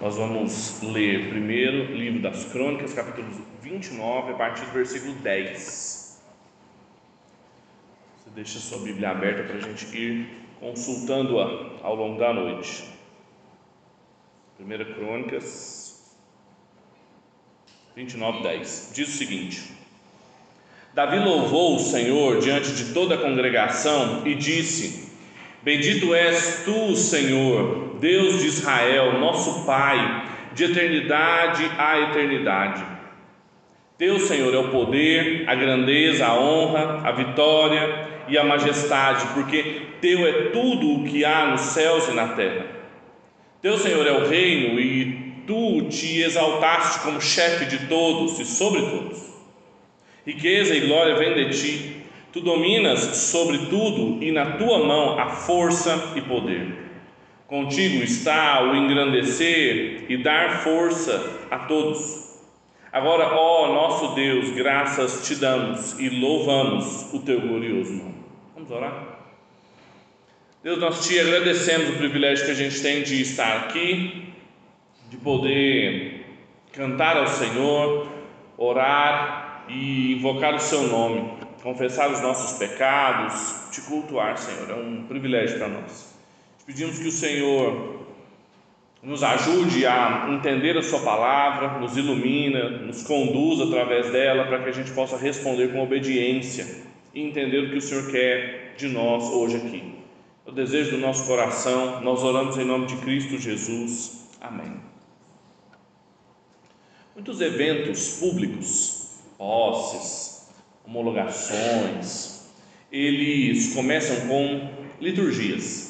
Nós vamos ler primeiro livro das Crônicas, capítulo 29, a partir do versículo 10. Você deixa sua Bíblia aberta para a gente ir consultando-a ao longo da noite. Primeira Crônicas 29, 10. Diz o seguinte: Davi louvou o Senhor diante de toda a congregação e disse: Bendito és tu, Senhor Deus de Israel, nosso Pai, de eternidade a eternidade. Teu, Senhor, é o poder, a grandeza, a honra, a vitória e a majestade, porque Teu é tudo o que há nos céus e na terra. Teu, Senhor, é o reino e Tu te exaltaste como chefe de todos e sobre todos. Riqueza e glória vêm de Ti. Tu dominas sobre tudo e na Tua mão há força e poder. Contigo está o engrandecer e dar força a todos. Agora, ó nosso Deus, graças te damos e louvamos o teu glorioso nome. Vamos orar? Deus, nós te agradecemos o privilégio que a gente tem de estar aqui, de poder cantar ao Senhor, orar e invocar o seu nome, confessar os nossos pecados, te cultuar, Senhor. É um privilégio para nós. Pedimos que o Senhor nos ajude a entender a Sua palavra, nos ilumina, nos conduz através dela para que a gente possa responder com obediência e entender o que o Senhor quer de nós hoje aqui. O desejo do nosso coração, nós oramos em nome de Cristo Jesus. Amém. Muitos eventos públicos, posses, homologações, eles começam com liturgias.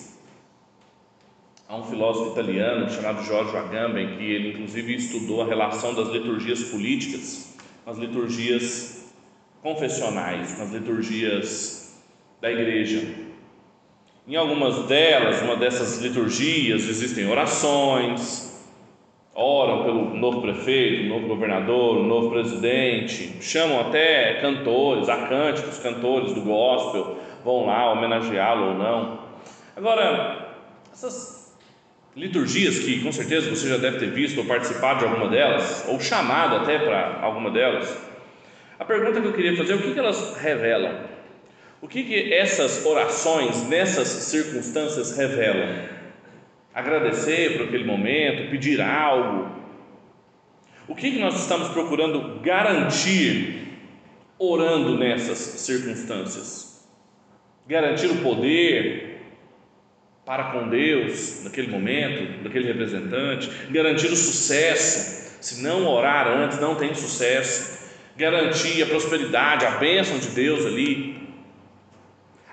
Há um filósofo italiano chamado Giorgio Agamben que ele inclusive estudou a relação das liturgias políticas com as liturgias confessionais, com as liturgias da igreja. Em algumas delas, uma dessas liturgias, existem orações, oram pelo novo prefeito, novo governador, novo presidente, chamam até cantores, acânticos, cantores do gospel, vão lá homenageá-lo ou não. Agora, essas liturgias que com certeza você já deve ter visto ou participado de alguma delas, ou chamado até para alguma delas. A pergunta que eu queria fazer é o que, que elas revelam? O que, que essas orações, nessas circunstâncias, revelam? Agradecer por aquele momento, pedir algo. O que, que nós estamos procurando garantir orando nessas circunstâncias? Garantir o poder, para com Deus naquele momento, daquele representante, garantir o sucesso. Se não orar antes, não tem sucesso. Garantir a prosperidade, a bênção de Deus ali.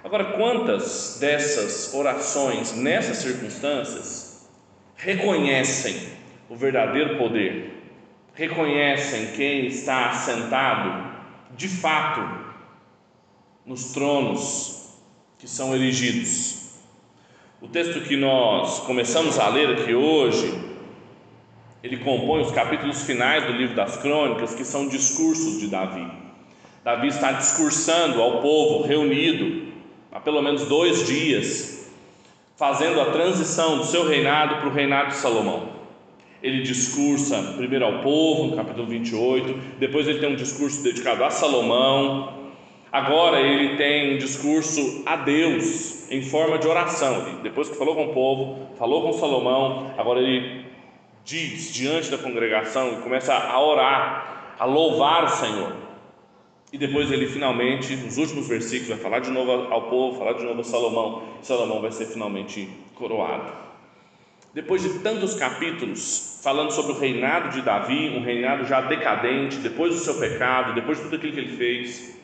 Agora, quantas dessas orações, nessas circunstâncias, reconhecem o verdadeiro poder, reconhecem quem está sentado de fato nos tronos que são erigidos o texto que nós começamos a ler aqui hoje, ele compõe os capítulos finais do livro das Crônicas, que são discursos de Davi. Davi está discursando ao povo reunido há pelo menos dois dias, fazendo a transição do seu reinado para o reinado de Salomão. Ele discursa primeiro ao povo, no capítulo 28, depois ele tem um discurso dedicado a Salomão, Agora ele tem um discurso a Deus em forma de oração. Depois que falou com o povo, falou com Salomão, agora ele diz diante da congregação e começa a orar, a louvar o Senhor. E depois ele finalmente, nos últimos versículos, vai falar de novo ao povo, falar de novo a Salomão. Salomão vai ser finalmente coroado. Depois de tantos capítulos falando sobre o reinado de Davi, um reinado já decadente, depois do seu pecado, depois de tudo aquilo que ele fez,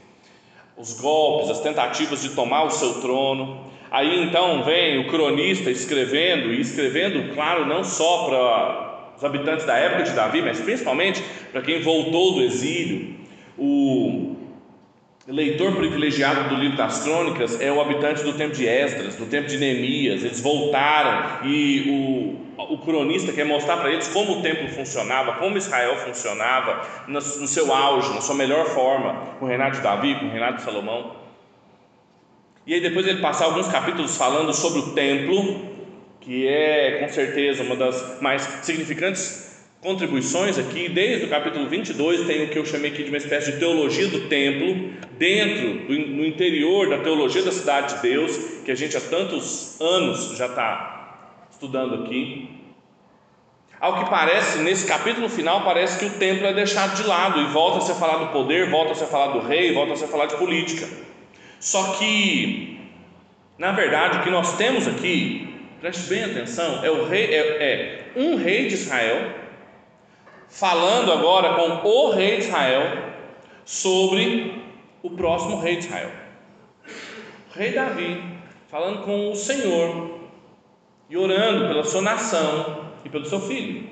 os golpes, as tentativas de tomar o seu trono. Aí então vem o cronista escrevendo, e escrevendo, claro, não só para os habitantes da época de Davi, mas principalmente para quem voltou do exílio. O leitor privilegiado do livro das crônicas é o habitante do tempo de Esdras, do tempo de Neemias. Eles voltaram e o o cronista quer mostrar para eles como o templo funcionava, como Israel funcionava no, seu auge, na sua melhor forma, com o reinado de Davi, com o reinado de Salomão. E aí depois ele passa alguns capítulos falando sobre o templo, que é com certeza uma das mais significantes contribuições aqui, desde o capítulo 22, tem o que eu chamei aqui de uma espécie de teologia do templo, dentro, do, no interior da teologia da cidade de Deus, que a gente há tantos anos já está estudando aqui. Ao que parece, nesse capítulo final, parece que o templo é deixado de lado e volta a ser falar do poder, volta a ser falar do rei, volta a ser falar de política. Só que, na verdade, o que nós temos aqui, preste bem atenção, é, o rei, é, é um rei de Israel falando agora com o rei de Israel sobre o próximo rei de Israel. O rei Davi, falando com o Senhor e orando pela sua nação e pelo seu filho.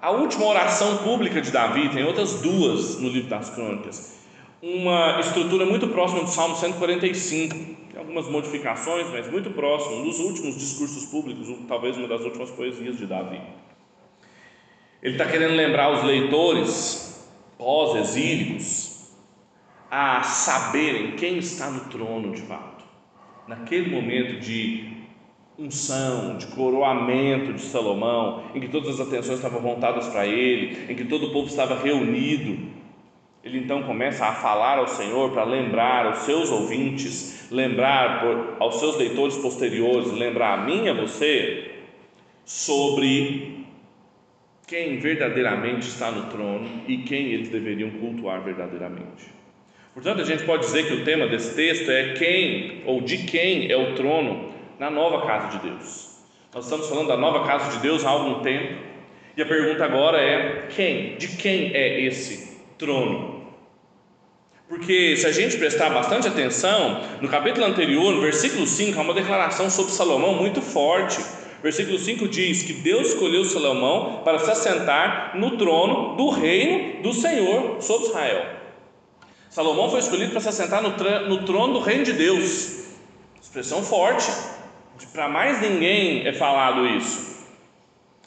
A última oração pública de Davi, tem outras duas no livro das crônicas. Uma estrutura muito próxima do Salmo 145, tem algumas modificações, mas muito próximo, um dos últimos discursos públicos, talvez uma das últimas poesias de Davi. Ele está querendo lembrar os leitores pós-exílicos a saberem quem está no trono de fato. Naquele momento de unção, de coroamento de Salomão, em que todas as atenções estavam voltadas para ele, em que todo o povo estava reunido, ele então começa a falar ao Senhor para lembrar aos seus ouvintes, lembrar aos seus leitores posteriores, lembrar a mim e a você sobre quem verdadeiramente está no trono e quem eles deveriam cultuar verdadeiramente. Portanto, a gente pode dizer que o tema desse texto é quem ou de quem é o trono na nova casa de Deus. Nós estamos falando da nova casa de Deus há algum tempo e a pergunta agora é: quem? De quem é esse trono? Porque se a gente prestar bastante atenção, no capítulo anterior, no versículo 5, há uma declaração sobre Salomão muito forte Versículo 5 diz que Deus escolheu Salomão para se assentar no trono do reino do Senhor sobre Israel. Salomão foi escolhido para se assentar no, no trono do reino de Deus. Expressão forte. Para mais ninguém é falado isso.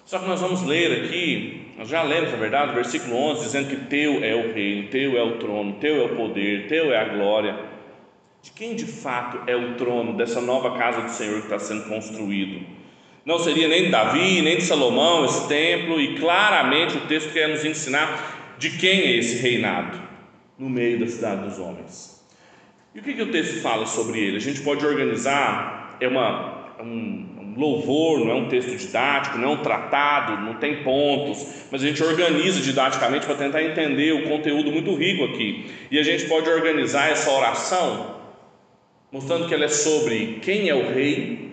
Só que nós vamos ler aqui, nós já lemos, na verdade, o versículo 11, dizendo que Teu é o reino, Teu é o trono, Teu é o poder, Teu é a glória. De quem de fato é o trono dessa nova casa do Senhor que está sendo construído? Não seria nem de Davi, nem de Salomão esse templo, e claramente o texto quer nos ensinar de quem é esse reinado no meio da cidade dos homens. E o que, que o texto fala sobre ele? A gente pode organizar, é uma, um, um louvor, não é um texto didático, não é um tratado, não tem pontos, mas a gente organiza didaticamente para tentar entender o conteúdo muito rico aqui. E a gente pode organizar essa oração mostrando que ela é sobre quem é o rei,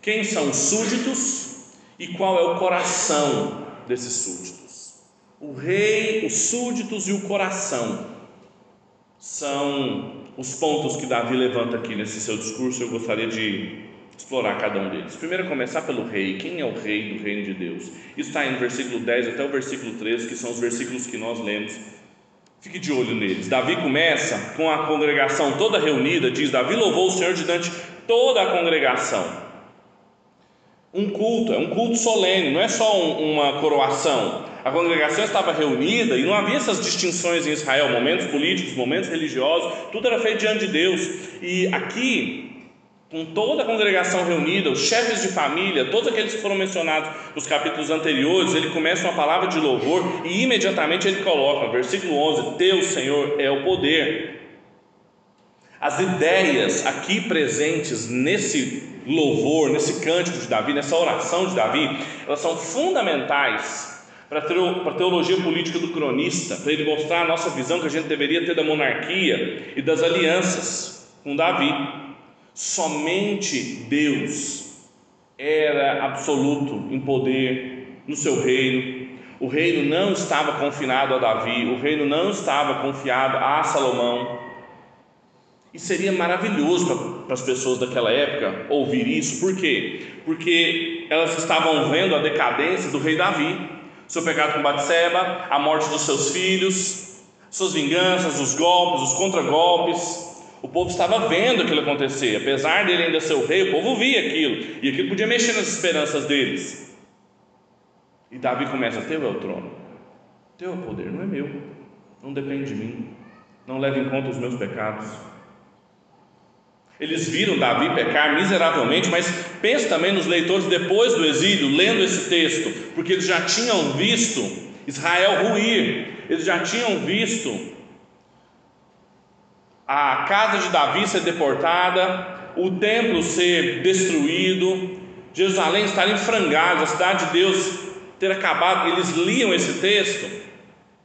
quem são os súditos e qual é o coração desses súditos? O rei, os súditos e o coração são os pontos que Davi levanta aqui nesse seu discurso. Eu gostaria de explorar cada um deles. Primeiro, começar pelo rei. Quem é o rei do reino de Deus? Isso está no versículo 10 até o versículo 13, que são os versículos que nós lemos. Fique de olho neles. Davi começa com a congregação toda reunida, diz: Davi louvou o Senhor diante toda a congregação um culto, é um culto solene, não é só um, uma coroação. A congregação estava reunida e não havia essas distinções em Israel, momentos políticos, momentos religiosos, tudo era feito diante de Deus. E aqui, com toda a congregação reunida, os chefes de família, todos aqueles que foram mencionados nos capítulos anteriores, ele começa uma palavra de louvor e imediatamente ele coloca, versículo 11: Teu Senhor é o poder. As ideias aqui presentes nesse louvor, nesse cântico de Davi, nessa oração de Davi, elas são fundamentais para a teologia política do cronista, para ele mostrar a nossa visão que a gente deveria ter da monarquia e das alianças com Davi. Somente Deus era absoluto em poder no seu reino. O reino não estava confinado a Davi, o reino não estava confiado a Salomão. E seria maravilhoso para as pessoas daquela época ouvir isso, por quê? Porque elas estavam vendo a decadência do rei Davi, seu pecado com Batseba, a morte dos seus filhos, suas vinganças, os golpes, os contragolpes. O povo estava vendo aquilo acontecer, apesar dele ainda ser o rei, o povo via aquilo, e aquilo podia mexer nas esperanças deles. E Davi começa: Teu é o trono, teu é o poder, não é meu, não depende de mim, não leva em conta os meus pecados. Eles viram Davi pecar miseravelmente, mas pense também nos leitores depois do exílio, lendo esse texto, porque eles já tinham visto Israel ruir, eles já tinham visto a casa de Davi ser deportada, o templo ser destruído, Jerusalém estar em frangalhos, a cidade de Deus ter acabado. Eles liam esse texto,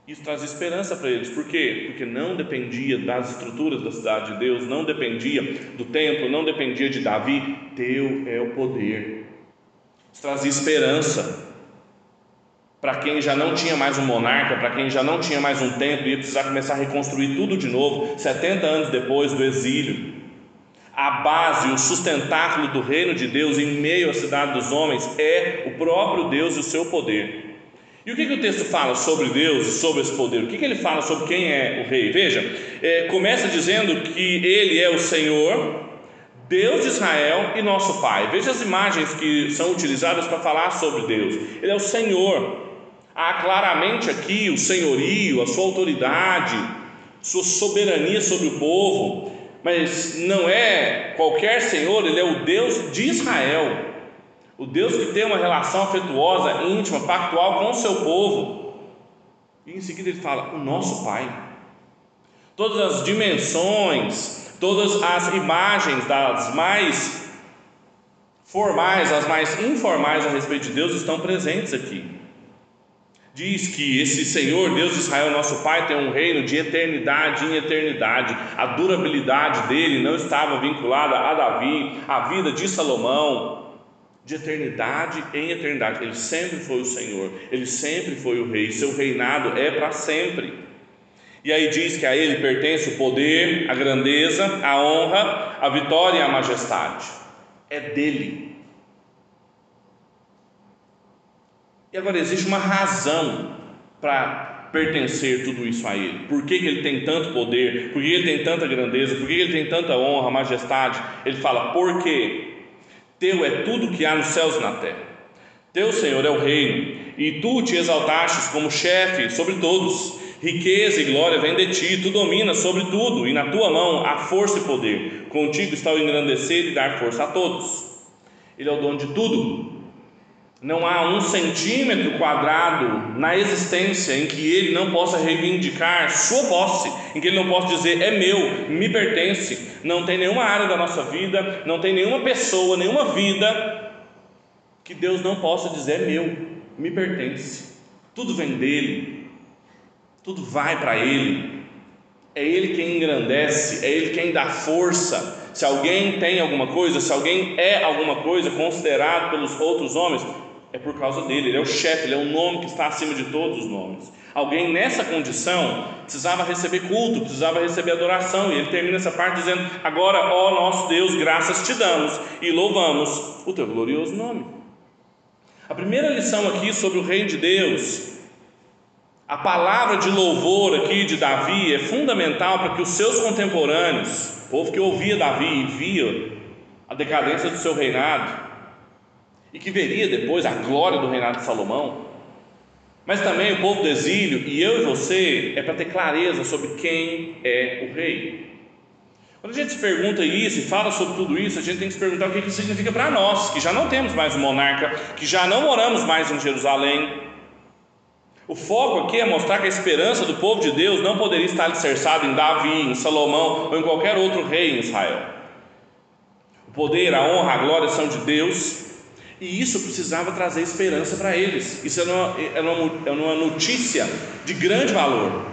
isso traz esperança para eles, por quê? Porque não dependia das estruturas da cidade de Deus, não dependia do templo, não dependia de Davi, teu é o poder. Isso trazia esperança para quem já não tinha mais um monarca, para quem já não tinha mais um templo, ia precisar começar a reconstruir tudo de novo, 70 anos depois do exílio. A base, o sustentáculo do reino de Deus em meio à cidade dos homens é o próprio Deus e o seu poder. E o que, que o texto fala sobre Deus e sobre esse poder? O que, que ele fala sobre quem é o rei? Veja, é, começa dizendo que ele é o Senhor, Deus de Israel e nosso Pai. Veja as imagens que são utilizadas para falar sobre Deus. Ele é o Senhor, Há claramente aqui o senhorio, a sua autoridade, sua soberania sobre o povo, mas não é qualquer senhor, ele é o Deus de Israel, o Deus que tem uma relação afetuosa, íntima, pactual com o seu povo. E em seguida ele fala: o nosso Pai. Todas as dimensões, todas as imagens das mais formais, as mais informais a respeito de Deus estão presentes aqui diz que esse Senhor, Deus de Israel, nosso Pai, tem um reino de eternidade em eternidade. A durabilidade dele não estava vinculada a Davi, a vida de Salomão, de eternidade em eternidade. Ele sempre foi o Senhor, ele sempre foi o Rei, seu reinado é para sempre. E aí diz que a ele pertence o poder, a grandeza, a honra, a vitória e a majestade. É dele. E agora existe uma razão para pertencer tudo isso a Ele. Por que, que Ele tem tanto poder? Por que Ele tem tanta grandeza? Por que Ele tem tanta honra, majestade? Ele fala: porque Teu é tudo que há nos céus e na terra. Teu Senhor é o reino, e tu te exaltastes como chefe sobre todos. Riqueza e glória vem de ti, tu dominas sobre tudo, e na tua mão há força e poder. Contigo está o engrandecer e dar força a todos. Ele é o dono de tudo, não há um centímetro quadrado na existência em que ele não possa reivindicar sua posse, em que ele não possa dizer é meu, me pertence. Não tem nenhuma área da nossa vida, não tem nenhuma pessoa, nenhuma vida que Deus não possa dizer é meu, me pertence. Tudo vem dele, tudo vai para ele. É ele quem engrandece, é ele quem dá força. Se alguém tem alguma coisa, se alguém é alguma coisa considerado pelos outros homens, é por causa dele, ele é o chefe, ele é o nome que está acima de todos os nomes. Alguém nessa condição precisava receber culto, precisava receber adoração, e ele termina essa parte dizendo: Agora, ó nosso Deus, graças te damos e louvamos o teu glorioso nome. A primeira lição aqui sobre o Reino de Deus, a palavra de louvor aqui de Davi é fundamental para que os seus contemporâneos, o povo que ouvia Davi e via a decadência do seu reinado, e que veria depois a glória do reinado de Salomão, mas também o povo do exílio e eu e você é para ter clareza sobre quem é o rei. Quando a gente se pergunta isso e fala sobre tudo isso, a gente tem que se perguntar o que isso significa para nós, que já não temos mais um monarca, que já não moramos mais em Jerusalém. O foco aqui é mostrar que a esperança do povo de Deus não poderia estar alicerçada em Davi, em Salomão ou em qualquer outro rei em Israel. O poder, a honra, a glória são de Deus e isso precisava trazer esperança para eles. Isso era uma, era, uma, era uma notícia de grande valor.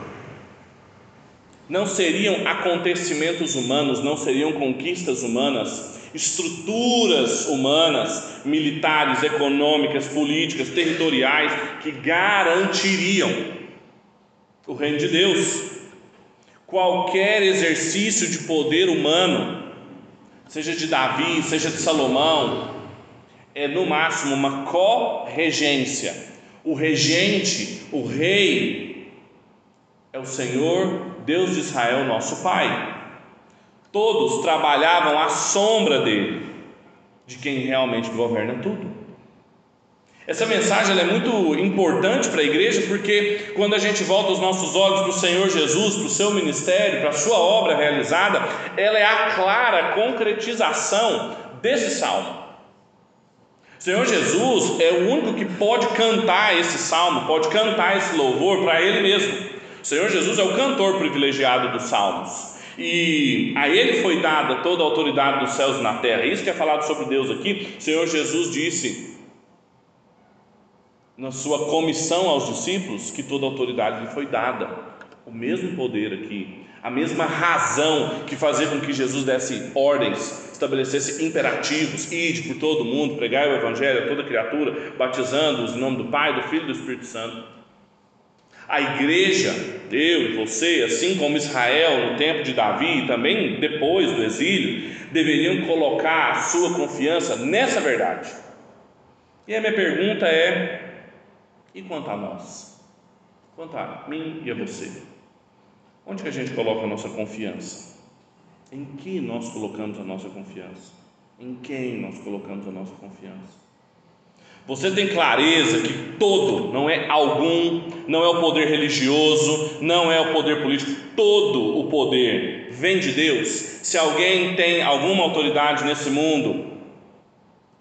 Não seriam acontecimentos humanos, não seriam conquistas humanas, estruturas humanas, militares, econômicas, políticas, territoriais, que garantiriam o reino de Deus. Qualquer exercício de poder humano, seja de Davi, seja de Salomão, é no máximo uma co-regência. O regente, o rei, é o Senhor, Deus de Israel, nosso Pai. Todos trabalhavam à sombra dele, de quem realmente governa tudo. Essa mensagem é muito importante para a igreja porque quando a gente volta os nossos olhos para o Senhor Jesus, para o seu ministério, para a sua obra realizada, ela é a clara concretização desse salmo. Senhor Jesus é o único que pode cantar esse salmo, pode cantar esse louvor para Ele mesmo. O Senhor Jesus é o cantor privilegiado dos salmos. E a ele foi dada toda a autoridade dos céus e na terra. Isso que é falado sobre Deus aqui. O Senhor Jesus disse: na sua comissão aos discípulos que toda autoridade lhe foi dada. O mesmo poder aqui, a mesma razão que fazia com que Jesus desse ordens, estabelecesse imperativos, ide por todo mundo, pregai o evangelho a toda criatura, batizando-os em nome do Pai, do Filho e do Espírito Santo. A igreja, eu e você, assim como Israel no tempo de Davi e também depois do exílio, deveriam colocar a sua confiança nessa verdade. E a minha pergunta é: e quanto a nós? Quanto a mim e a você? Onde que a gente coloca a nossa confiança? Em que nós colocamos a nossa confiança? Em quem nós colocamos a nossa confiança? Você tem clareza que todo, não é algum, não é o poder religioso, não é o poder político, todo o poder vem de Deus. Se alguém tem alguma autoridade nesse mundo,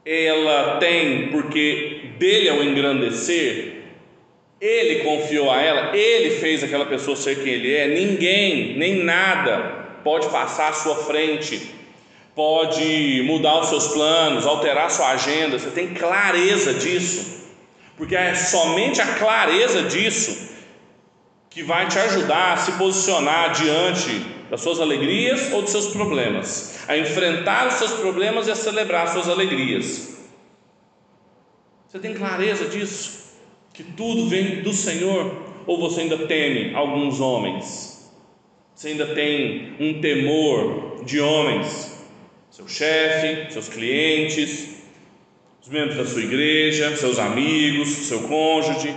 ela tem porque dele é o engrandecer, ele confiou a ela, ele fez aquela pessoa ser quem ele é. Ninguém, nem nada pode passar à sua frente, pode mudar os seus planos, alterar sua agenda. Você tem clareza disso, porque é somente a clareza disso que vai te ajudar a se posicionar diante das suas alegrias ou dos seus problemas, a enfrentar os seus problemas e a celebrar as suas alegrias. Você tem clareza disso? que tudo vem do Senhor, ou você ainda teme alguns homens? Você ainda tem um temor de homens? Seu chefe, seus clientes, os membros da sua igreja, seus amigos, seu cônjuge,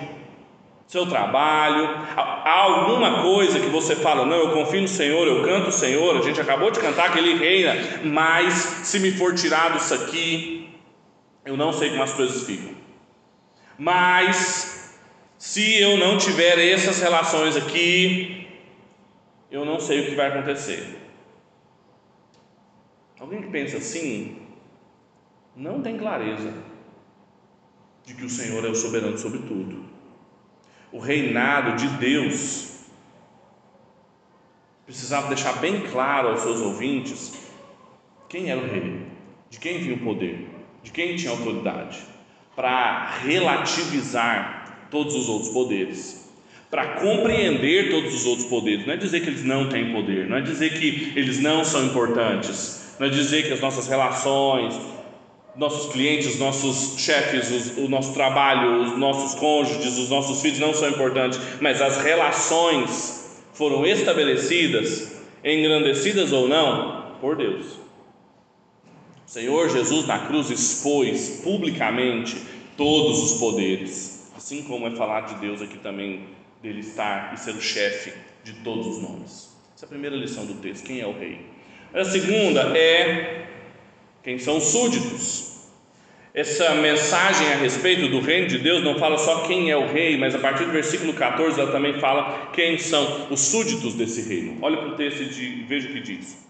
seu trabalho, há alguma coisa que você fala, não, eu confio no Senhor, eu canto o Senhor, a gente acabou de cantar que Ele reina, mas se me for tirado isso aqui, eu não sei como as coisas ficam. Mas se eu não tiver essas relações aqui, eu não sei o que vai acontecer. Alguém que pensa assim, não tem clareza de que o Senhor é o soberano sobre tudo. O reinado de Deus precisava deixar bem claro aos seus ouvintes quem era o rei, de quem vinha o poder, de quem tinha autoridade para relativizar todos os outros poderes, para compreender todos os outros poderes. Não é dizer que eles não têm poder, não é dizer que eles não são importantes, não é dizer que as nossas relações, nossos clientes, nossos chefes, o nosso trabalho, os nossos cônjuges, os nossos filhos não são importantes, mas as relações foram estabelecidas, engrandecidas ou não, por Deus. O Senhor Jesus na cruz expôs publicamente todos os poderes, assim como é falar de Deus aqui também, dele estar e ser o chefe de todos os nomes. Essa é a primeira lição do texto: quem é o rei? A segunda é quem são os súditos. Essa mensagem a respeito do reino de Deus não fala só quem é o rei, mas a partir do versículo 14 ela também fala quem são os súditos desse reino. Olha para o texto e veja o que diz.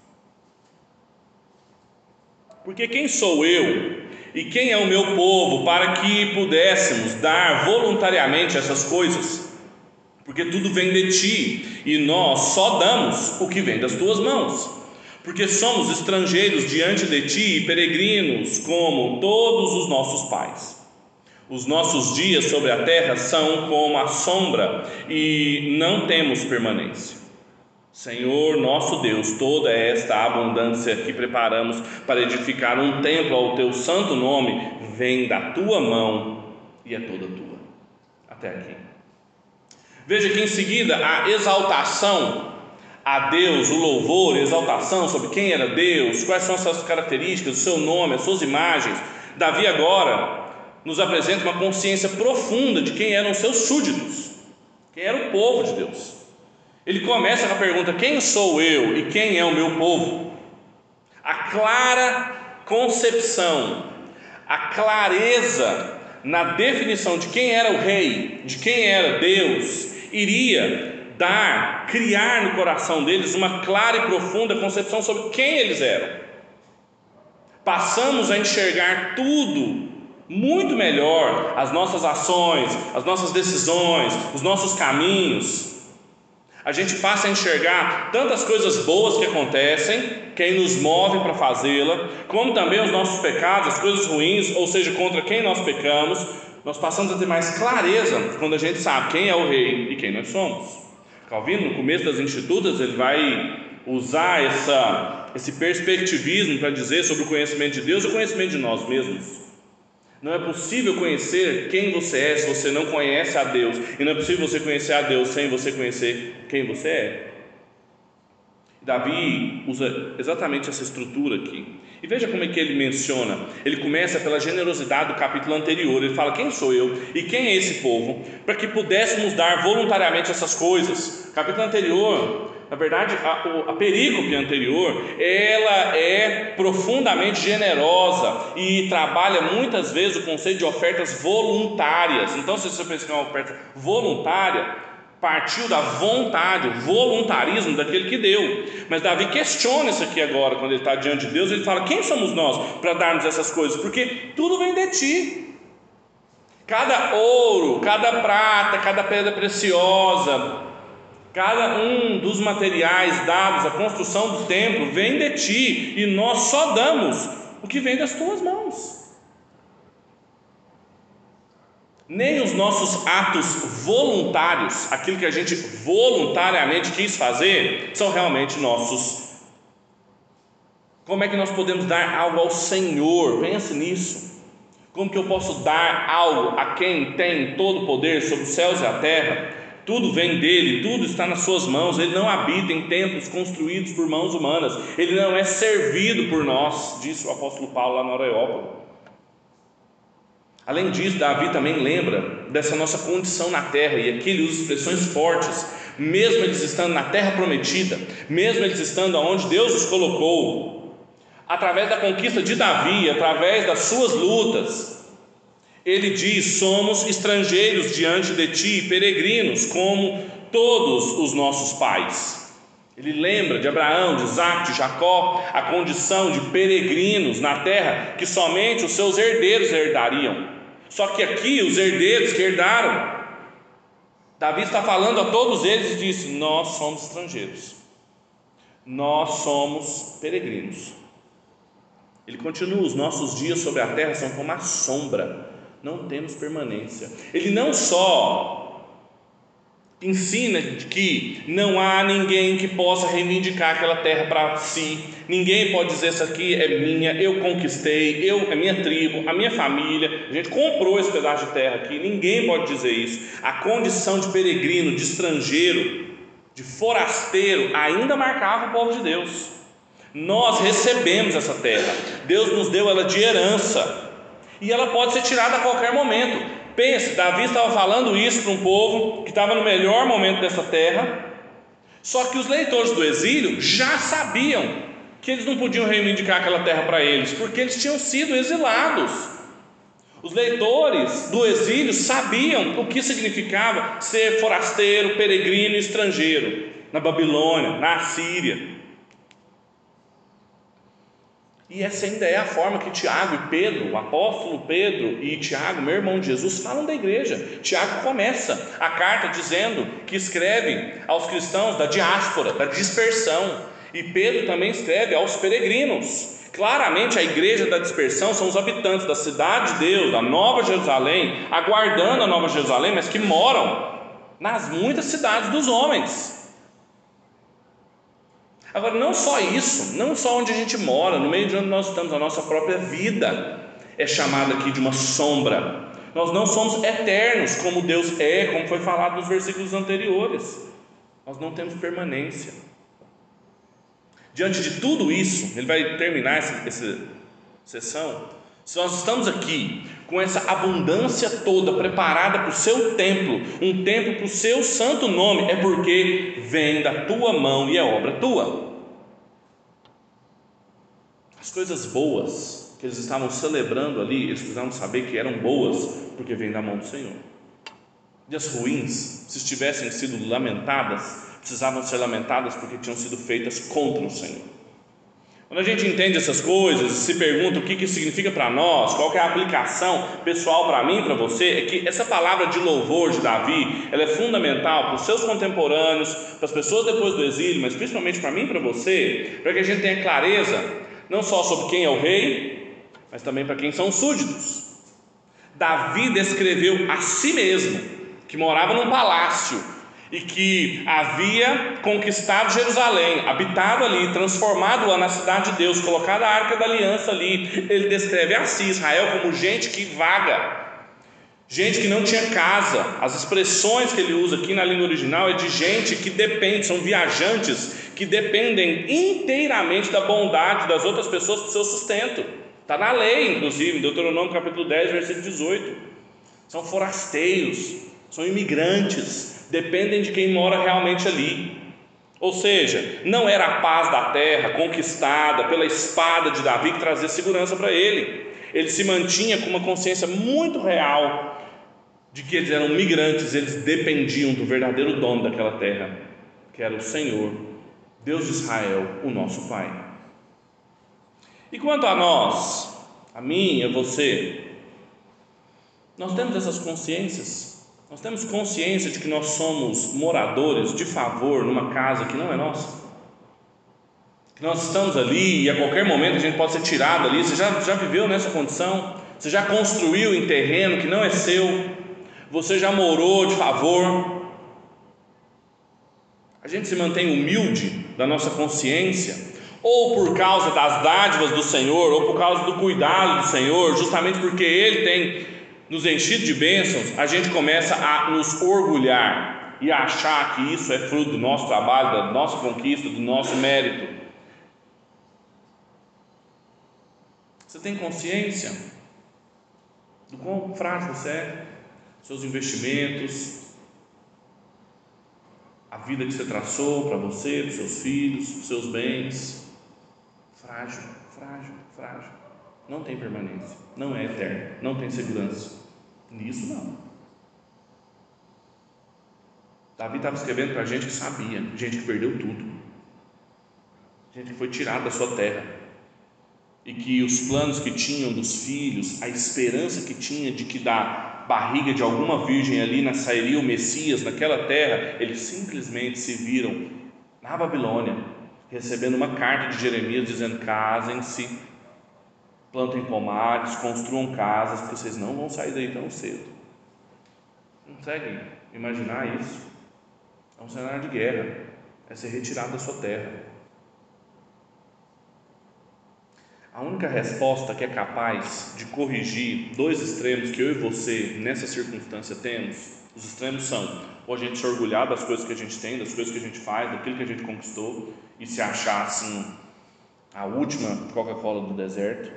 Porque quem sou eu e quem é o meu povo para que pudéssemos dar voluntariamente essas coisas? Porque tudo vem de ti e nós só damos o que vem das tuas mãos. Porque somos estrangeiros diante de ti e peregrinos, como todos os nossos pais. Os nossos dias sobre a terra são como a sombra e não temos permanência. Senhor nosso Deus, toda esta abundância que preparamos para edificar um templo ao teu santo nome vem da tua mão e é toda tua. Até aqui. Veja que em seguida a exaltação a Deus, o louvor, a exaltação sobre quem era Deus, quais são as suas características, o seu nome, as suas imagens. Davi agora nos apresenta uma consciência profunda de quem eram os seus súditos, quem era o povo de Deus. Ele começa com a pergunta: quem sou eu e quem é o meu povo? A clara concepção, a clareza na definição de quem era o rei, de quem era Deus, iria dar, criar no coração deles uma clara e profunda concepção sobre quem eles eram. Passamos a enxergar tudo muito melhor, as nossas ações, as nossas decisões, os nossos caminhos, a gente passa a enxergar tantas coisas boas que acontecem, quem nos move para fazê-la, como também os nossos pecados, as coisas ruins, ou seja, contra quem nós pecamos, nós passamos a ter mais clareza quando a gente sabe quem é o rei e quem nós somos. Calvino, no começo das Institutas, ele vai usar essa, esse perspectivismo para dizer sobre o conhecimento de Deus e o conhecimento de nós mesmos. Não é possível conhecer quem você é se você não conhece a Deus. E não é possível você conhecer a Deus sem você conhecer quem você é. Davi usa exatamente essa estrutura aqui. E veja como é que ele menciona. Ele começa pela generosidade do capítulo anterior. Ele fala: Quem sou eu e quem é esse povo? Para que pudéssemos dar voluntariamente essas coisas. Capítulo anterior na verdade, a, a perícope anterior, ela é profundamente generosa e trabalha muitas vezes o conceito de ofertas voluntárias. Então, se você pensa é uma oferta voluntária, partiu da vontade, voluntarismo daquele que deu. Mas Davi questiona isso aqui agora, quando ele está diante de Deus, ele fala: quem somos nós para darmos essas coisas? Porque tudo vem de ti. Cada ouro, cada prata, cada pedra preciosa, Cada um dos materiais dados à construção do templo vem de ti, e nós só damos o que vem das tuas mãos. Nem os nossos atos voluntários, aquilo que a gente voluntariamente quis fazer, são realmente nossos. Como é que nós podemos dar algo ao Senhor? Pense nisso. Como que eu posso dar algo a quem tem todo o poder sobre os céus e a terra? tudo vem dele, tudo está nas suas mãos. Ele não habita em templos construídos por mãos humanas, ele não é servido por nós, disse o apóstolo Paulo lá no Areópago. Além disso, Davi também lembra dessa nossa condição na terra, e aqui ele usa expressões fortes, mesmo eles estando na terra prometida, mesmo eles estando onde Deus os colocou, através da conquista de Davi, através das suas lutas, ele diz: Somos estrangeiros diante de ti, peregrinos, como todos os nossos pais. Ele lembra de Abraão, de Isaac, de Jacó, a condição de peregrinos na terra que somente os seus herdeiros herdariam. Só que aqui os herdeiros que herdaram, Davi está falando a todos eles e disse: Nós somos estrangeiros, nós somos peregrinos. Ele continua: Os nossos dias sobre a terra são como a sombra não temos permanência. Ele não só ensina que não há ninguém que possa reivindicar aquela terra para si. Ninguém pode dizer isso aqui é minha, eu conquistei, eu é minha tribo, a minha família. A gente comprou esse pedaço de terra aqui. Ninguém pode dizer isso. A condição de peregrino, de estrangeiro, de forasteiro ainda marcava o povo de Deus. Nós recebemos essa terra. Deus nos deu ela de herança e ela pode ser tirada a qualquer momento. Pense, Davi estava falando isso para um povo que estava no melhor momento dessa terra, só que os leitores do exílio já sabiam que eles não podiam reivindicar aquela terra para eles, porque eles tinham sido exilados. Os leitores do exílio sabiam o que significava ser forasteiro, peregrino, estrangeiro na Babilônia, na Assíria. E essa ainda é a forma que Tiago e Pedro, o apóstolo Pedro e Tiago, meu irmão de Jesus, falam da igreja. Tiago começa a carta dizendo que escreve aos cristãos da diáspora, da dispersão. E Pedro também escreve aos peregrinos. Claramente, a igreja da dispersão são os habitantes da cidade de Deus, da Nova Jerusalém, aguardando a Nova Jerusalém, mas que moram nas muitas cidades dos homens. Agora, não só isso, não só onde a gente mora, no meio de onde nós estamos, a nossa própria vida é chamada aqui de uma sombra. Nós não somos eternos como Deus é, como foi falado nos versículos anteriores. Nós não temos permanência. Diante de tudo isso, ele vai terminar essa, essa sessão. Se nós estamos aqui com essa abundância toda preparada para o seu templo, um templo para o seu santo nome, é porque vem da tua mão e é obra tua. As coisas boas que eles estavam celebrando ali, eles precisavam saber que eram boas, porque vem da mão do Senhor. Dias ruins, se tivessem sido lamentadas, precisavam ser lamentadas porque tinham sido feitas contra o Senhor. Quando a gente entende essas coisas, se pergunta o que isso significa para nós, qual é a aplicação pessoal para mim, para você, é que essa palavra de louvor de Davi, ela é fundamental para os seus contemporâneos, para as pessoas depois do exílio, mas principalmente para mim e para você, para que a gente tenha clareza não só sobre quem é o rei, mas também para quem são os súditos. Davi descreveu a si mesmo que morava num palácio, e que havia conquistado Jerusalém, habitado ali, transformado lá na cidade de Deus, colocado a arca da aliança ali. Ele descreve assim Israel como gente que vaga, gente que não tinha casa. As expressões que ele usa aqui na língua original é de gente que depende, são viajantes que dependem inteiramente da bondade das outras pessoas para o seu sustento. Está na lei, inclusive, em Deuteronômio capítulo 10, versículo 18. São forasteiros, são imigrantes, dependem de quem mora realmente ali. Ou seja, não era a paz da terra conquistada pela espada de Davi que trazia segurança para ele. Ele se mantinha com uma consciência muito real de que eles eram migrantes, eles dependiam do verdadeiro dono daquela terra, que era o Senhor, Deus de Israel, o nosso Pai. E quanto a nós, a mim, a você, nós temos essas consciências nós temos consciência de que nós somos moradores de favor numa casa que não é nossa. Que nós estamos ali e a qualquer momento a gente pode ser tirado ali. Você já, já viveu nessa condição? Você já construiu em terreno que não é seu? Você já morou de favor? A gente se mantém humilde da nossa consciência, ou por causa das dádivas do Senhor, ou por causa do cuidado do Senhor, justamente porque Ele tem nos enchido de bênçãos, a gente começa a nos orgulhar e a achar que isso é fruto do nosso trabalho, da nossa conquista, do nosso mérito. Você tem consciência do quão frágil você é, seus investimentos, a vida que você traçou para você, para seus filhos, para seus bens. Frágil, frágil, frágil não tem permanência, não é eterno, não tem segurança. Nisso não. Davi estava escrevendo para gente que sabia, gente que perdeu tudo, gente que foi tirada da sua terra, e que os planos que tinham dos filhos, a esperança que tinha de que da barriga de alguma virgem ali sairia o Messias naquela terra, eles simplesmente se viram na Babilônia, recebendo uma carta de Jeremias dizendo: casem-se plantem pomares, construam casas, porque vocês não vão sair daí tão cedo. Conseguem imaginar isso? É um cenário de guerra, é ser retirado da sua terra. A única resposta que é capaz de corrigir dois extremos que eu e você nessa circunstância temos, os extremos são ou a gente se orgulhar das coisas que a gente tem, das coisas que a gente faz, daquilo que a gente conquistou e se achar assim a última Coca-Cola do deserto,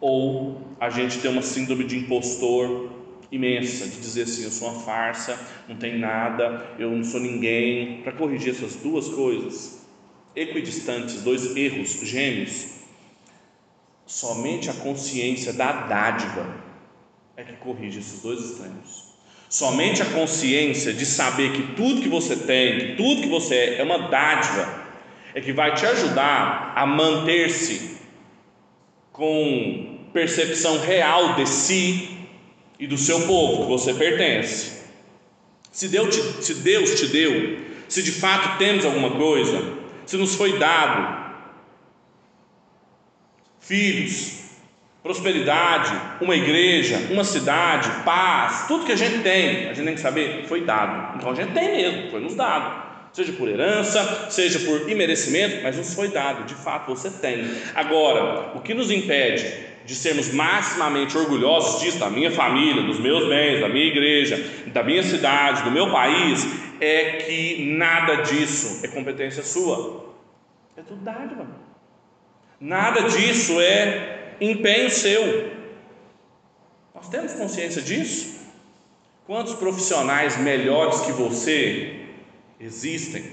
ou a gente tem uma síndrome de impostor imensa, de dizer assim: eu sou uma farsa, não tem nada, eu não sou ninguém. Para corrigir essas duas coisas equidistantes, dois erros gêmeos, somente a consciência da dádiva é que corrige esses dois extremos. Somente a consciência de saber que tudo que você tem, que tudo que você é, é uma dádiva, é que vai te ajudar a manter-se com percepção real de si e do seu povo que você pertence. Se Deus, te, se Deus te deu, se de fato temos alguma coisa, se nos foi dado filhos, prosperidade, uma igreja, uma cidade, paz, tudo que a gente tem, a gente tem que saber, foi dado. Então a gente tem mesmo, foi nos dado seja por herança, seja por imerecimento, mas nos foi dado, de fato você tem. Agora, o que nos impede de sermos maximamente orgulhosos disso, da minha família, dos meus bens, da minha igreja, da minha cidade, do meu país, é que nada disso é competência sua, é tudo dádiva. Nada disso é empenho seu. Nós temos consciência disso? Quantos profissionais melhores que você Existem.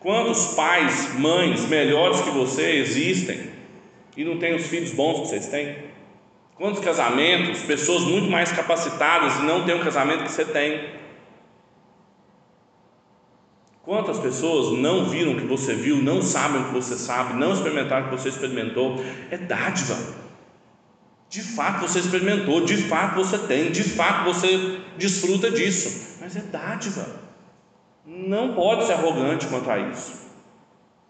Quantos pais, mães melhores que você existem e não têm os filhos bons que vocês têm? Quantos casamentos, pessoas muito mais capacitadas e não têm um casamento que você tem? Quantas pessoas não viram o que você viu, não sabem o que você sabe, não experimentaram o que você experimentou? É dádiva. De fato você experimentou, de fato você tem, de fato você desfruta disso, mas é dádiva. Não pode ser arrogante quanto a isso.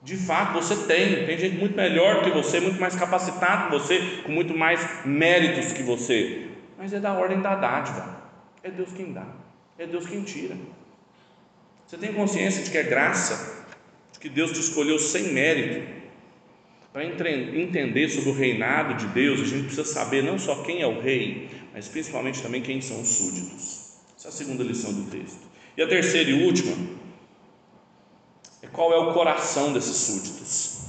De fato, você tem, tem gente muito melhor que você, muito mais capacitado que você, com muito mais méritos que você, mas é da ordem da dádiva. É Deus quem dá, é Deus quem tira. Você tem consciência de que é graça, de que Deus te escolheu sem mérito. Para entender sobre o reinado de Deus, a gente precisa saber não só quem é o rei, mas principalmente também quem são os súditos. Essa é a segunda lição do texto. E a terceira e última é qual é o coração desses súditos.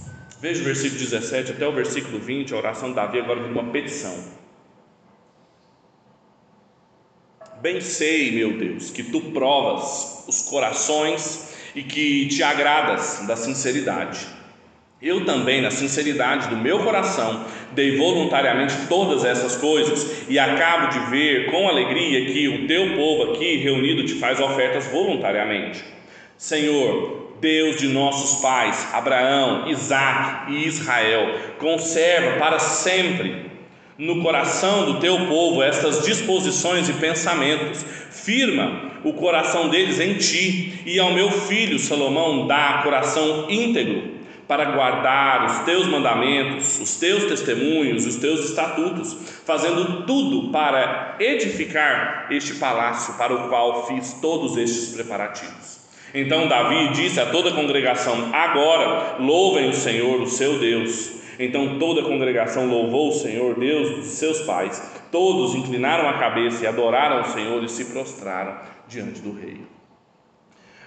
Veja o versículo 17 até o versículo 20, a oração de Davi agora vem uma petição. Bem sei, meu Deus, que tu provas os corações e que te agradas da sinceridade. Eu também, na sinceridade do meu coração, dei voluntariamente todas essas coisas e acabo de ver com alegria que o teu povo aqui reunido te faz ofertas voluntariamente. Senhor, Deus de nossos pais, Abraão, Isaac e Israel, conserva para sempre no coração do teu povo estas disposições e pensamentos, firma o coração deles em ti, e ao meu filho Salomão dá coração íntegro para guardar os teus mandamentos, os teus testemunhos, os teus estatutos, fazendo tudo para edificar este palácio para o qual fiz todos estes preparativos. Então Davi disse a toda a congregação: Agora louvem o Senhor, o seu Deus. Então toda a congregação louvou o Senhor, Deus dos seus pais. Todos inclinaram a cabeça e adoraram o Senhor e se prostraram diante do rei.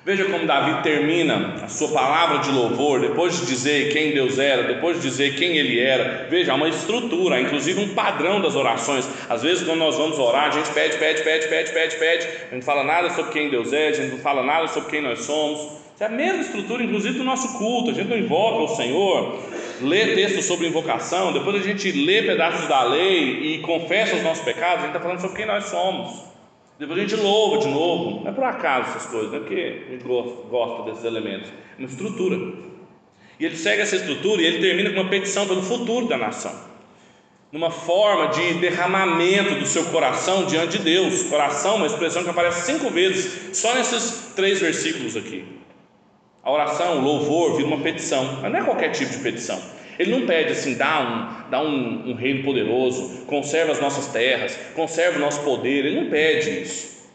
Veja como Davi termina a sua palavra de louvor, depois de dizer quem Deus era, depois de dizer quem ele era. Veja, há uma estrutura, inclusive um padrão das orações. Às vezes, quando nós vamos orar, a gente pede, pede, pede, pede, pede, pede. A gente não fala nada sobre quem Deus é, a gente não fala nada sobre quem nós somos. é a mesma estrutura, inclusive, do nosso culto. A gente não invoca o Senhor, lê textos sobre invocação, depois a gente lê pedaços da lei e confessa os nossos pecados. A gente está falando sobre quem nós somos. Depois a gente louva de novo. Não é por acaso essas coisas, não é porque a gente gosta, desses elementos. É uma estrutura. E ele segue essa estrutura e ele termina com uma petição pelo futuro da nação. Numa forma de derramamento do seu coração diante de Deus. Coração, uma expressão que aparece cinco vezes, só nesses três versículos aqui. A oração, o louvor, vira uma petição, mas não é qualquer tipo de petição. Ele não pede assim, dá um, dá um, um reino poderoso, conserva as nossas terras, conserva o nosso poder. Ele não pede isso.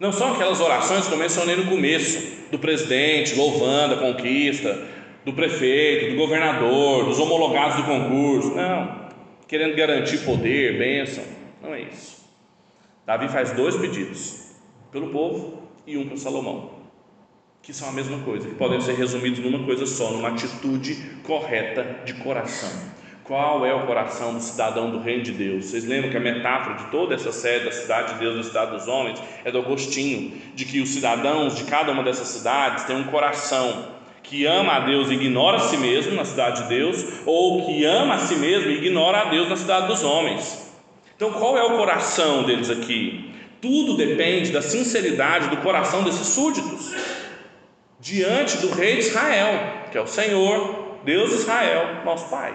Não são aquelas orações que começam ali no começo, do presidente louvando a conquista, do prefeito, do governador, dos homologados do concurso. Não, querendo garantir poder, bênção. Não é isso. Davi faz dois pedidos, pelo povo e um para Salomão que são a mesma coisa, que podem ser resumidos numa coisa só, numa atitude correta de coração. Qual é o coração do cidadão do reino de Deus? Vocês lembram que a metáfora de toda essa série da cidade de Deus, da cidade dos homens, é do Agostinho, de que os cidadãos de cada uma dessas cidades têm um coração que ama a Deus e ignora a si mesmo na cidade de Deus, ou que ama a si mesmo e ignora a Deus na cidade dos homens. Então, qual é o coração deles aqui? Tudo depende da sinceridade do coração desses súditos diante do rei de Israel, que é o Senhor, Deus de Israel, nosso Pai.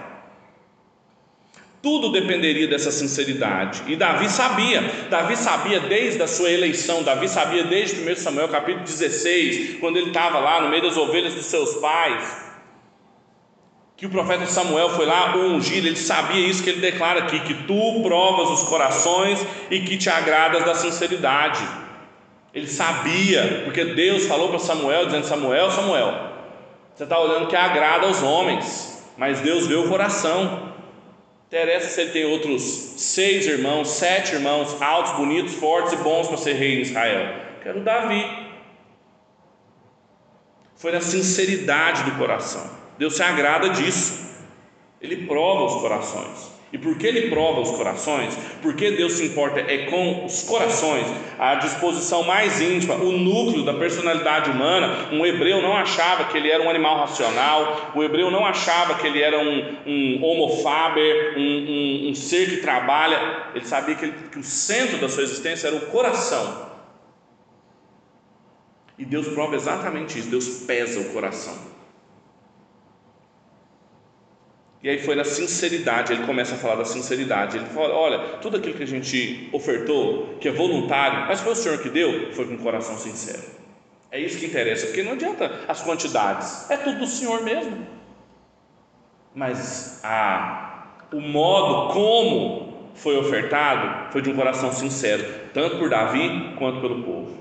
Tudo dependeria dessa sinceridade. E Davi sabia, Davi sabia desde a sua eleição, Davi sabia desde 1 Samuel capítulo 16, quando ele estava lá no meio das ovelhas dos seus pais, que o profeta Samuel foi lá ungir, ele sabia isso que ele declara aqui, que tu provas os corações e que te agradas da sinceridade. Ele sabia, porque Deus falou para Samuel, dizendo: Samuel, Samuel, você está olhando que agrada aos homens, mas Deus vê o coração. Interessa se ele tem outros seis irmãos, sete irmãos, altos, bonitos, fortes e bons para ser rei em Israel. Quero Davi. Foi na sinceridade do coração. Deus se agrada disso. Ele prova os corações. E porque ele prova os corações, porque Deus se importa é com os corações, a disposição mais íntima, o núcleo da personalidade humana. Um hebreu não achava que ele era um animal racional, o hebreu não achava que ele era um, um homofaber, um, um, um ser que trabalha. Ele sabia que, ele, que o centro da sua existência era o coração. E Deus prova exatamente isso: Deus pesa o coração. E aí foi na sinceridade, ele começa a falar da sinceridade. Ele fala: olha, tudo aquilo que a gente ofertou, que é voluntário, mas foi o Senhor que deu, foi com o coração sincero. É isso que interessa, porque não adianta as quantidades, é tudo do Senhor mesmo. Mas a, o modo como foi ofertado foi de um coração sincero, tanto por Davi quanto pelo povo.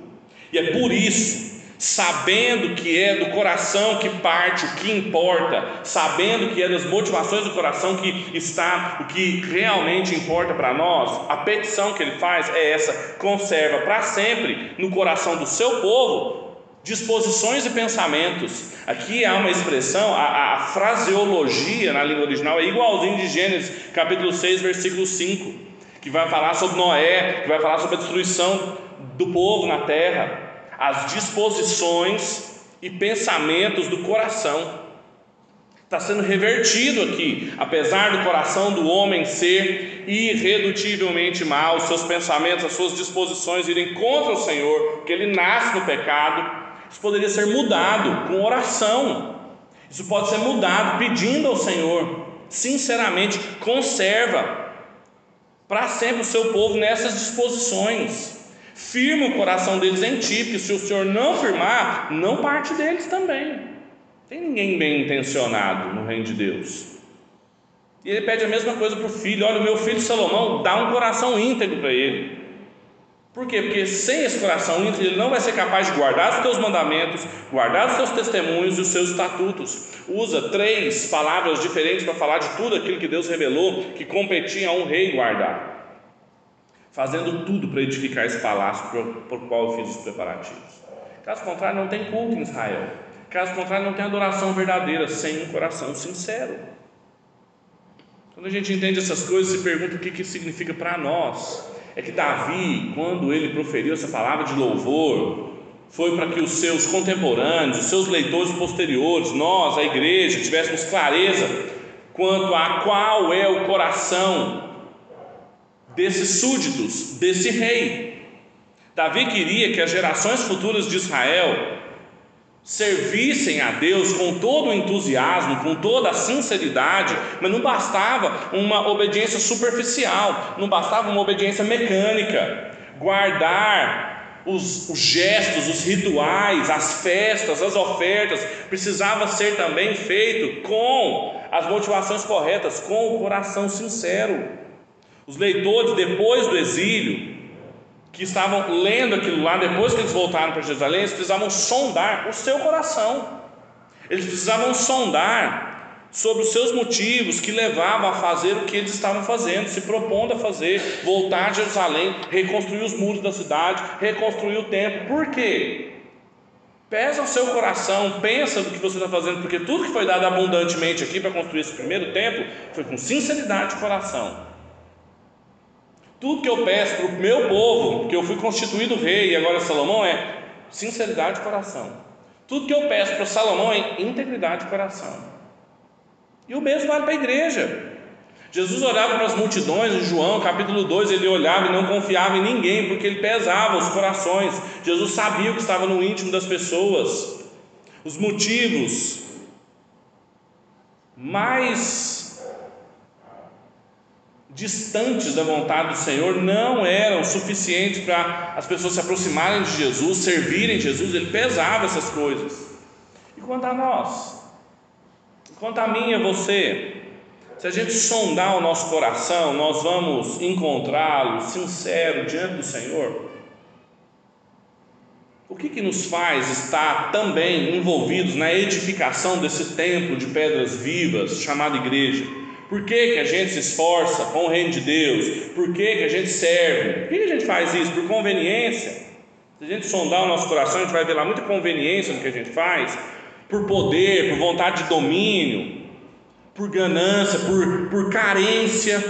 E é por isso sabendo que é do coração que parte o que importa, sabendo que é das motivações do coração que está o que realmente importa para nós, a petição que ele faz é essa: conserva para sempre no coração do seu povo disposições e pensamentos. Aqui há uma expressão, a, a fraseologia na língua original é igualzinho de Gênesis, capítulo 6, versículo 5, que vai falar sobre Noé, que vai falar sobre a destruição do povo na terra as disposições e pensamentos do coração. Está sendo revertido aqui, apesar do coração do homem ser irredutivelmente mau, seus pensamentos, as suas disposições irem contra o Senhor, porque ele nasce no pecado, isso poderia ser mudado com oração. Isso pode ser mudado pedindo ao Senhor, sinceramente, conserva para sempre o seu povo nessas disposições. Firma o coração deles em ti, porque se o Senhor não firmar, não parte deles também. Tem ninguém bem intencionado no reino de Deus. E ele pede a mesma coisa para o filho: olha, o meu filho Salomão, dá um coração íntegro para ele. Por quê? Porque sem esse coração íntegro, ele não vai ser capaz de guardar os teus mandamentos, guardar os teus testemunhos e os seus estatutos. Usa três palavras diferentes para falar de tudo aquilo que Deus revelou que competia a um rei guardar fazendo tudo para edificar esse palácio por, qual eu fiz os preparativos. Caso contrário, não tem culto em Israel. Caso contrário, não tem adoração verdadeira, sem um coração sincero. Quando a gente entende essas coisas, se pergunta o que, que significa para nós. É que Davi, quando ele proferiu essa palavra de louvor, foi para que os seus contemporâneos, os seus leitores posteriores, nós, a igreja, tivéssemos clareza quanto a qual é o coração desses súditos, desse rei. Davi queria que as gerações futuras de Israel servissem a Deus com todo o entusiasmo, com toda a sinceridade, mas não bastava uma obediência superficial, não bastava uma obediência mecânica, guardar os, os, gestos, os rituais, as festas, as ofertas, precisava ser também feito com as motivações corretas, com o coração sincero. Os leitores, depois do exílio, que estavam lendo aquilo lá, depois que eles voltaram para Jerusalém, eles precisavam sondar o seu coração. Eles precisavam sondar sobre os seus motivos que levavam a fazer o que eles estavam fazendo, se propondo a fazer, voltar a Jerusalém, reconstruir os muros da cidade, reconstruir o templo. Por quê? Pesa o seu coração, pensa no que você está fazendo, porque tudo que foi dado abundantemente aqui para construir esse primeiro templo foi com sinceridade de coração. Tudo que eu peço para o meu povo, que eu fui constituído rei e agora Salomão, é sinceridade de coração. Tudo que eu peço para Salomão é integridade de coração. E o mesmo vale para a igreja. Jesus olhava para as multidões, em João capítulo 2, ele olhava e não confiava em ninguém, porque ele pesava os corações. Jesus sabia o que estava no íntimo das pessoas, os motivos mais distantes da vontade do Senhor não eram suficientes para as pessoas se aproximarem de Jesus, servirem Jesus, ele pesava essas coisas. E quanto a nós? Quanto a mim e a você? Se a gente sondar o nosso coração, nós vamos encontrá-lo sincero diante do Senhor. O que, que nos faz estar também envolvidos na edificação desse templo de pedras vivas chamado igreja? Por que, que a gente se esforça com o reino de Deus? Por que, que a gente serve? Por que, que a gente faz isso? Por conveniência? Se a gente sondar o nosso coração, a gente vai ver lá muita conveniência no que a gente faz, por poder, por vontade de domínio, por ganância, por, por carência.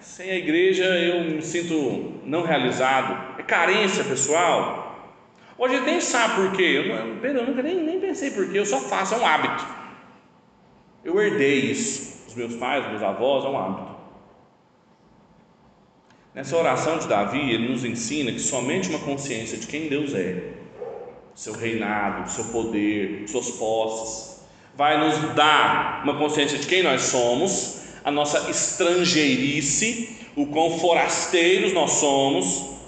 Sem a igreja eu me sinto não realizado. É carência, pessoal. Hoje nem sabe por quê. Eu, Pedro, eu nunca nem, nem pensei por quê, eu só faço, é um hábito. Eu herdei isso. Os meus pais, meus avós, é um hábito. Nessa oração de Davi, ele nos ensina que somente uma consciência de quem Deus é, seu reinado, seu poder, suas posses, vai nos dar uma consciência de quem nós somos a nossa estrangeirice, o quão forasteiros nós somos,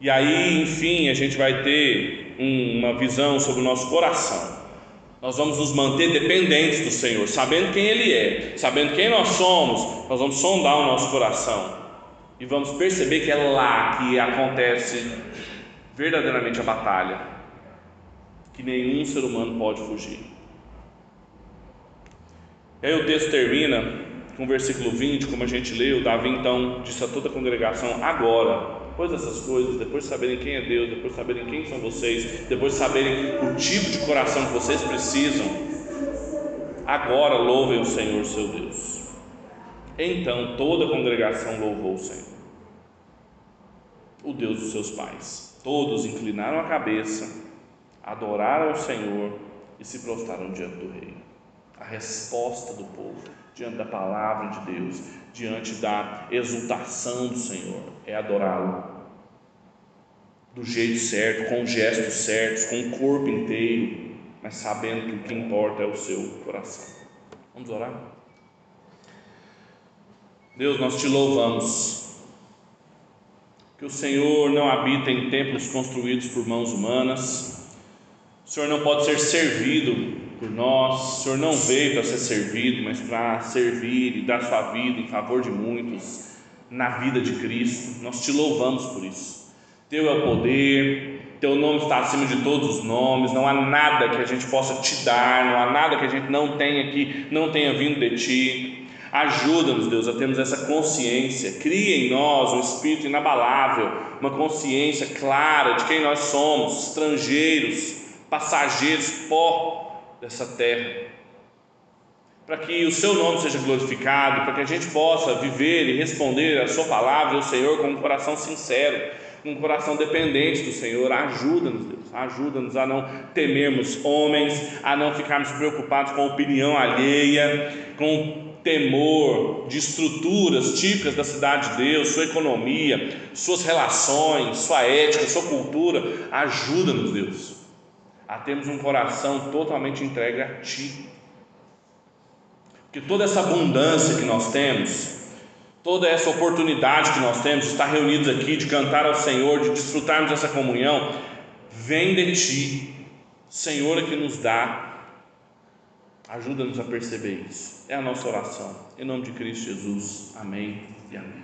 e aí, enfim, a gente vai ter uma visão sobre o nosso coração. Nós vamos nos manter dependentes do Senhor, sabendo quem Ele é, sabendo quem nós somos, nós vamos sondar o nosso coração e vamos perceber que é lá que acontece verdadeiramente a batalha, que nenhum ser humano pode fugir. E aí o texto termina com o versículo 20, como a gente leu, Davi então disse a toda a congregação: agora, depois dessas coisas, depois de saberem quem é Deus, depois de saberem quem são vocês, depois de saberem o tipo de coração que vocês precisam, agora louvem o Senhor seu Deus. Então toda a congregação louvou o Senhor, o Deus dos seus pais. Todos inclinaram a cabeça, adoraram o Senhor e se prostraram diante do rei. A resposta do povo diante da palavra de Deus, diante da exultação do Senhor, é adorá-lo do jeito certo, com os gestos certos, com o corpo inteiro, mas sabendo que o que importa é o seu coração. Vamos orar? Deus, nós te louvamos. Que o Senhor não habita em templos construídos por mãos humanas. O Senhor não pode ser servido por nós. O Senhor não veio para ser servido, mas para servir e dar sua vida em favor de muitos na vida de Cristo. Nós te louvamos por isso. Teu é o poder, teu nome está acima de todos os nomes. Não há nada que a gente possa te dar, não há nada que a gente não tenha aqui, não tenha vindo de ti. Ajuda-nos, Deus, a termos essa consciência. Cria em nós um espírito inabalável, uma consciência clara de quem nós somos, estrangeiros, passageiros, pó dessa terra, para que o seu nome seja glorificado, para que a gente possa viver e responder a sua palavra ao Senhor com um coração sincero, um coração dependente do Senhor. Ajuda-nos, Deus, ajuda-nos a não temermos homens, a não ficarmos preocupados com a opinião alheia, com temor de estruturas típicas da cidade de Deus, sua economia, suas relações, sua ética, sua cultura. Ajuda-nos, Deus a termos um coração totalmente entregue a Ti. Que toda essa abundância que nós temos, toda essa oportunidade que nós temos de estar reunidos aqui, de cantar ao Senhor, de desfrutarmos dessa comunhão, vem de Ti. Senhor é que nos dá. Ajuda-nos a perceber isso. É a nossa oração. Em nome de Cristo Jesus. Amém e amém.